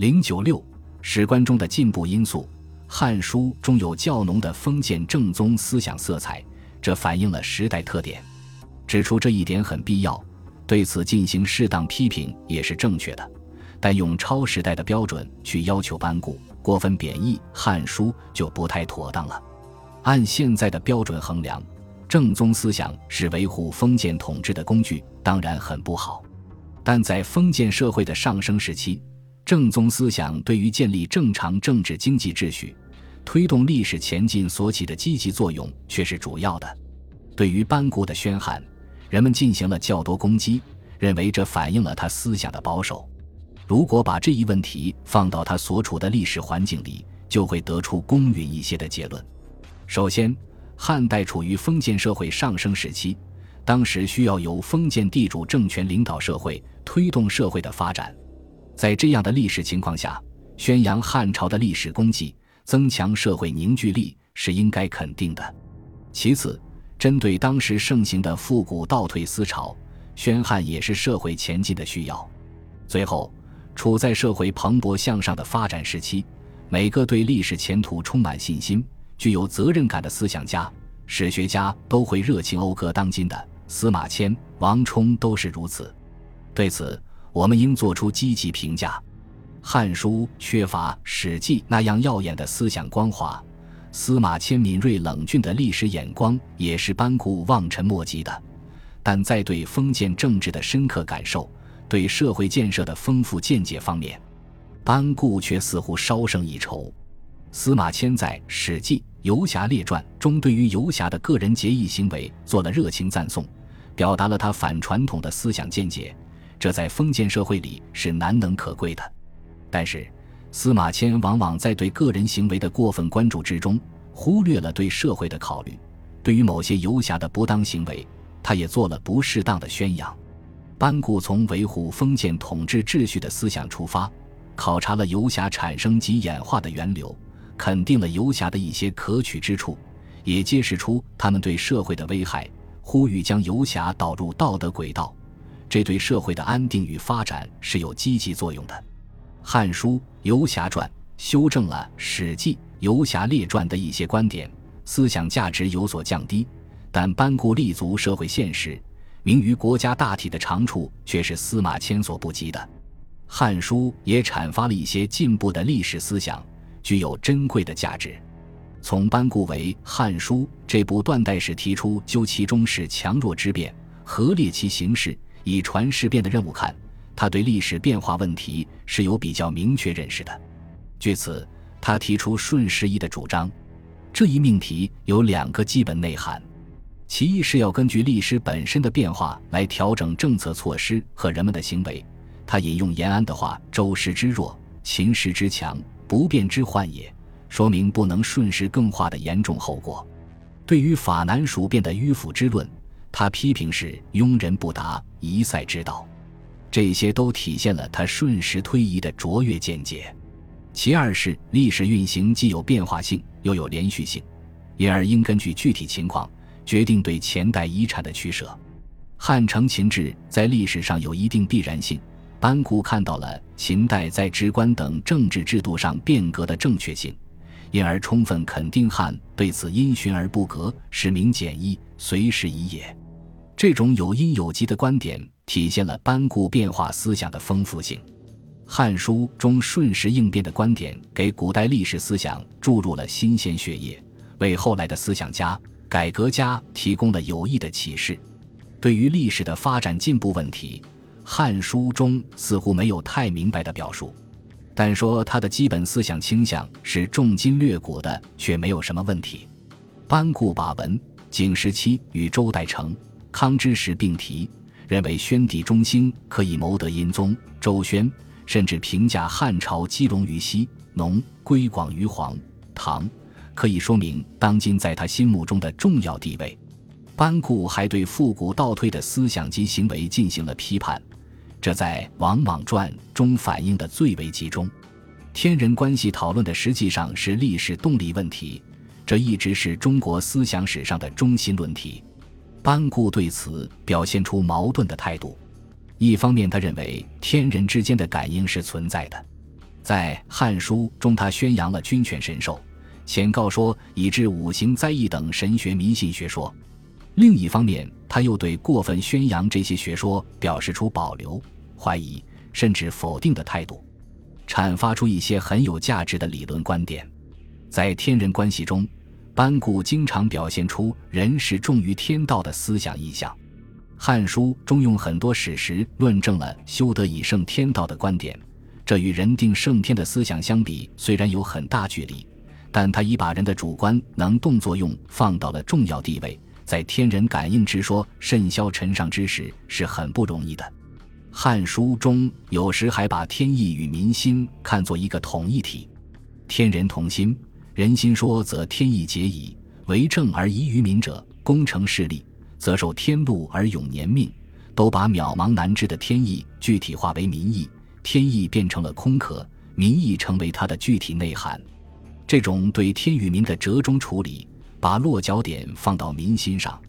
零九六史观中的进步因素，《汉书》中有较浓的封建正宗思想色彩，这反映了时代特点。指出这一点很必要，对此进行适当批评也是正确的。但用超时代的标准去要求班固，过分贬义《汉书》就不太妥当了。按现在的标准衡量，正宗思想是维护封建统治的工具，当然很不好。但在封建社会的上升时期，正宗思想对于建立正常政治经济秩序、推动历史前进所起的积极作用却是主要的。对于班固的宣汉。人们进行了较多攻击，认为这反映了他思想的保守。如果把这一问题放到他所处的历史环境里，就会得出公允一些的结论。首先，汉代处于封建社会上升时期，当时需要由封建地主政权领导社会，推动社会的发展。在这样的历史情况下，宣扬汉朝的历史功绩，增强社会凝聚力是应该肯定的。其次，针对当时盛行的复古倒退思潮，宣汉也是社会前进的需要。最后，处在社会蓬勃向上的发展时期，每个对历史前途充满信心、具有责任感的思想家、史学家都会热情讴歌当今的司马迁、王充都是如此。对此，我们应做出积极评价。《汉书》缺乏《史记》那样耀眼的思想光华。司马迁敏锐冷峻的历史眼光也是班固望尘莫及的，但在对封建政治的深刻感受、对社会建设的丰富见解方面，班固却似乎稍胜一筹。司马迁在《史记·游侠列传》中对于游侠的个人节义行为做了热情赞颂，表达了他反传统的思想见解，这在封建社会里是难能可贵的。但是，司马迁往往在对个人行为的过分关注之中，忽略了对社会的考虑。对于某些游侠的不当行为，他也做了不适当的宣扬。班固从维护封建统治秩序的思想出发，考察了游侠产生及演化的源流，肯定了游侠的一些可取之处，也揭示出他们对社会的危害，呼吁将游侠导入道德轨道。这对社会的安定与发展是有积极作用的。《汉书·游侠传》修正了《史记·游侠列传》的一些观点，思想价值有所降低，但班固立足社会现实，明于国家大体的长处却是司马迁所不及的。《汉书》也阐发了一些进步的历史思想，具有珍贵的价值。从班固为《汉书》这部断代史提出究其中是强弱之变，何列其形式，以传世变的任务看。他对历史变化问题是有比较明确认识的，据此，他提出顺时宜的主张。这一命题有两个基本内涵：其一是要根据历史本身的变化来调整政策措施和人们的行为。他引用延安的话：“周时之弱，秦时之强，不变之患也。”说明不能顺势更化的严重后果。对于法难蜀变的迂腐之论，他批评是庸人不达，一塞之道。这些都体现了他顺时推移的卓越见解。其二是历史运行既有变化性又有连续性，因而应根据具体情况决定对前代遗产的取舍。汉承秦制在历史上有一定必然性，班固看到了秦代在职官等政治制度上变革的正确性，因而充分肯定汉对此因循而不革，使民简易，随时宜也。这种有因有机的观点。体现了班固变化思想的丰富性，《汉书》中顺时应变的观点给古代历史思想注入了新鲜血液，为后来的思想家、改革家提供了有益的启示。对于历史的发展进步问题，《汉书》中似乎没有太明白的表述，但说他的基本思想倾向是重金略古的，却没有什么问题。班固把文景时期与周代成、康之时并提。认为宣帝中兴可以谋得殷宗、周宣，甚至评价汉朝基隆于西、农归广于黄、唐，可以说明当今在他心目中的重要地位。班固还对复古倒退的思想及行为进行了批判，这在《王莽传》中反映的最为集中。天人关系讨论的实际上是历史动力问题，这一直是中国思想史上的中心论题。班固对此表现出矛盾的态度。一方面，他认为天人之间的感应是存在的；在《汉书》中，他宣扬了君权神授、显告说，以致五行灾异等神学迷信学说。另一方面，他又对过分宣扬这些学说表示出保留、怀疑甚至否定的态度，阐发出一些很有价值的理论观点。在天人关系中，班固经常表现出人是重于天道的思想意向。《汉书》中用很多史实论证了修德以胜天道的观点，这与人定胜天的思想相比，虽然有很大距离，但他已把人的主观能动作用放到了重要地位。在天人感应之说甚嚣尘上之时，是很不容易的。《汉书》中有时还把天意与民心看作一个统一体，天人同心，人心说则天意结矣。为政而遗于民者，功成事立，则受天禄而永年命。都把渺茫难知的天意具体化为民意，天意变成了空壳，民意成为它的具体内涵。这种对天与民的折中处理。把落脚点放到民心上，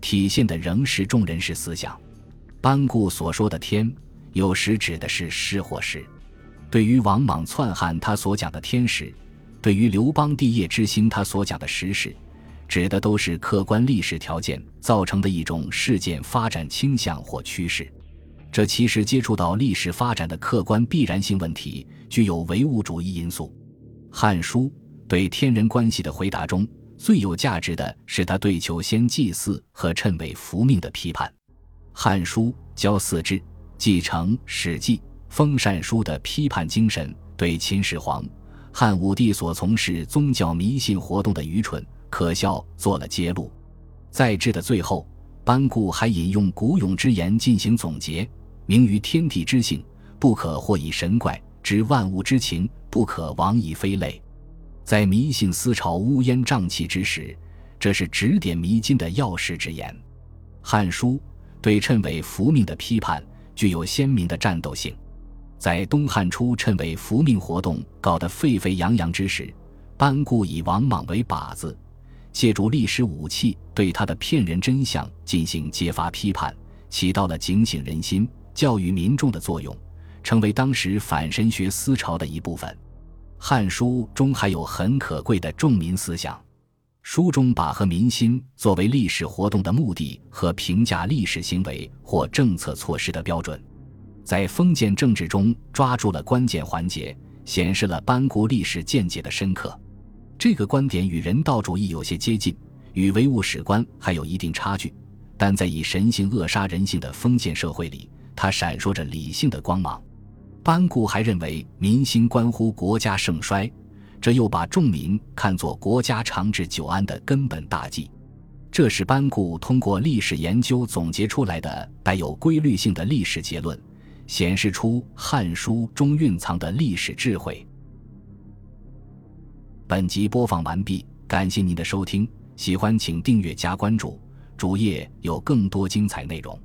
体现的仍是众人士思想。班固所说的“天”，有时指的是师或事。对于王莽篡汉，他所讲的“天时”；对于刘邦帝业之兴，他所讲的“时事”，指的都是客观历史条件造成的一种事件发展倾向或趋势。这其实接触到历史发展的客观必然性问题，具有唯物主义因素。《汉书》对天人关系的回答中。最有价值的是他对求仙祭祀和谶纬伏命的批判，《汉书·教四志》继承《史记·封禅书》的批判精神，对秦始皇、汉武帝所从事宗教迷信活动的愚蠢可笑做了揭露。在志的最后，班固还引用古勇之言进行总结：“明于天地之性，不可惑以神怪；知万物之情，不可妄以非类。”在迷信思潮乌烟瘴气之时，这是指点迷津的要事之言。《汉书》对谶纬伏命的批判具有鲜明的战斗性。在东汉初，谶纬伏命活动搞得沸沸扬扬之时，班固以王莽为靶子，借助历史武器对他的骗人真相进行揭发批判，起到了警醒人心、教育民众的作用，成为当时反神学思潮的一部分。《汉书》中还有很可贵的重民思想，书中把和民心作为历史活动的目的和评价历史行为或政策措施的标准，在封建政治中抓住了关键环节，显示了班固历史见解的深刻。这个观点与人道主义有些接近，与唯物史观还有一定差距，但在以神性扼杀人性的封建社会里，它闪烁着理性的光芒。班固还认为民心关乎国家盛衰，这又把众民看作国家长治久安的根本大计。这是班固通过历史研究总结出来的带有规律性的历史结论，显示出《汉书》中蕴藏的历史智慧。本集播放完毕，感谢您的收听，喜欢请订阅加关注，主页有更多精彩内容。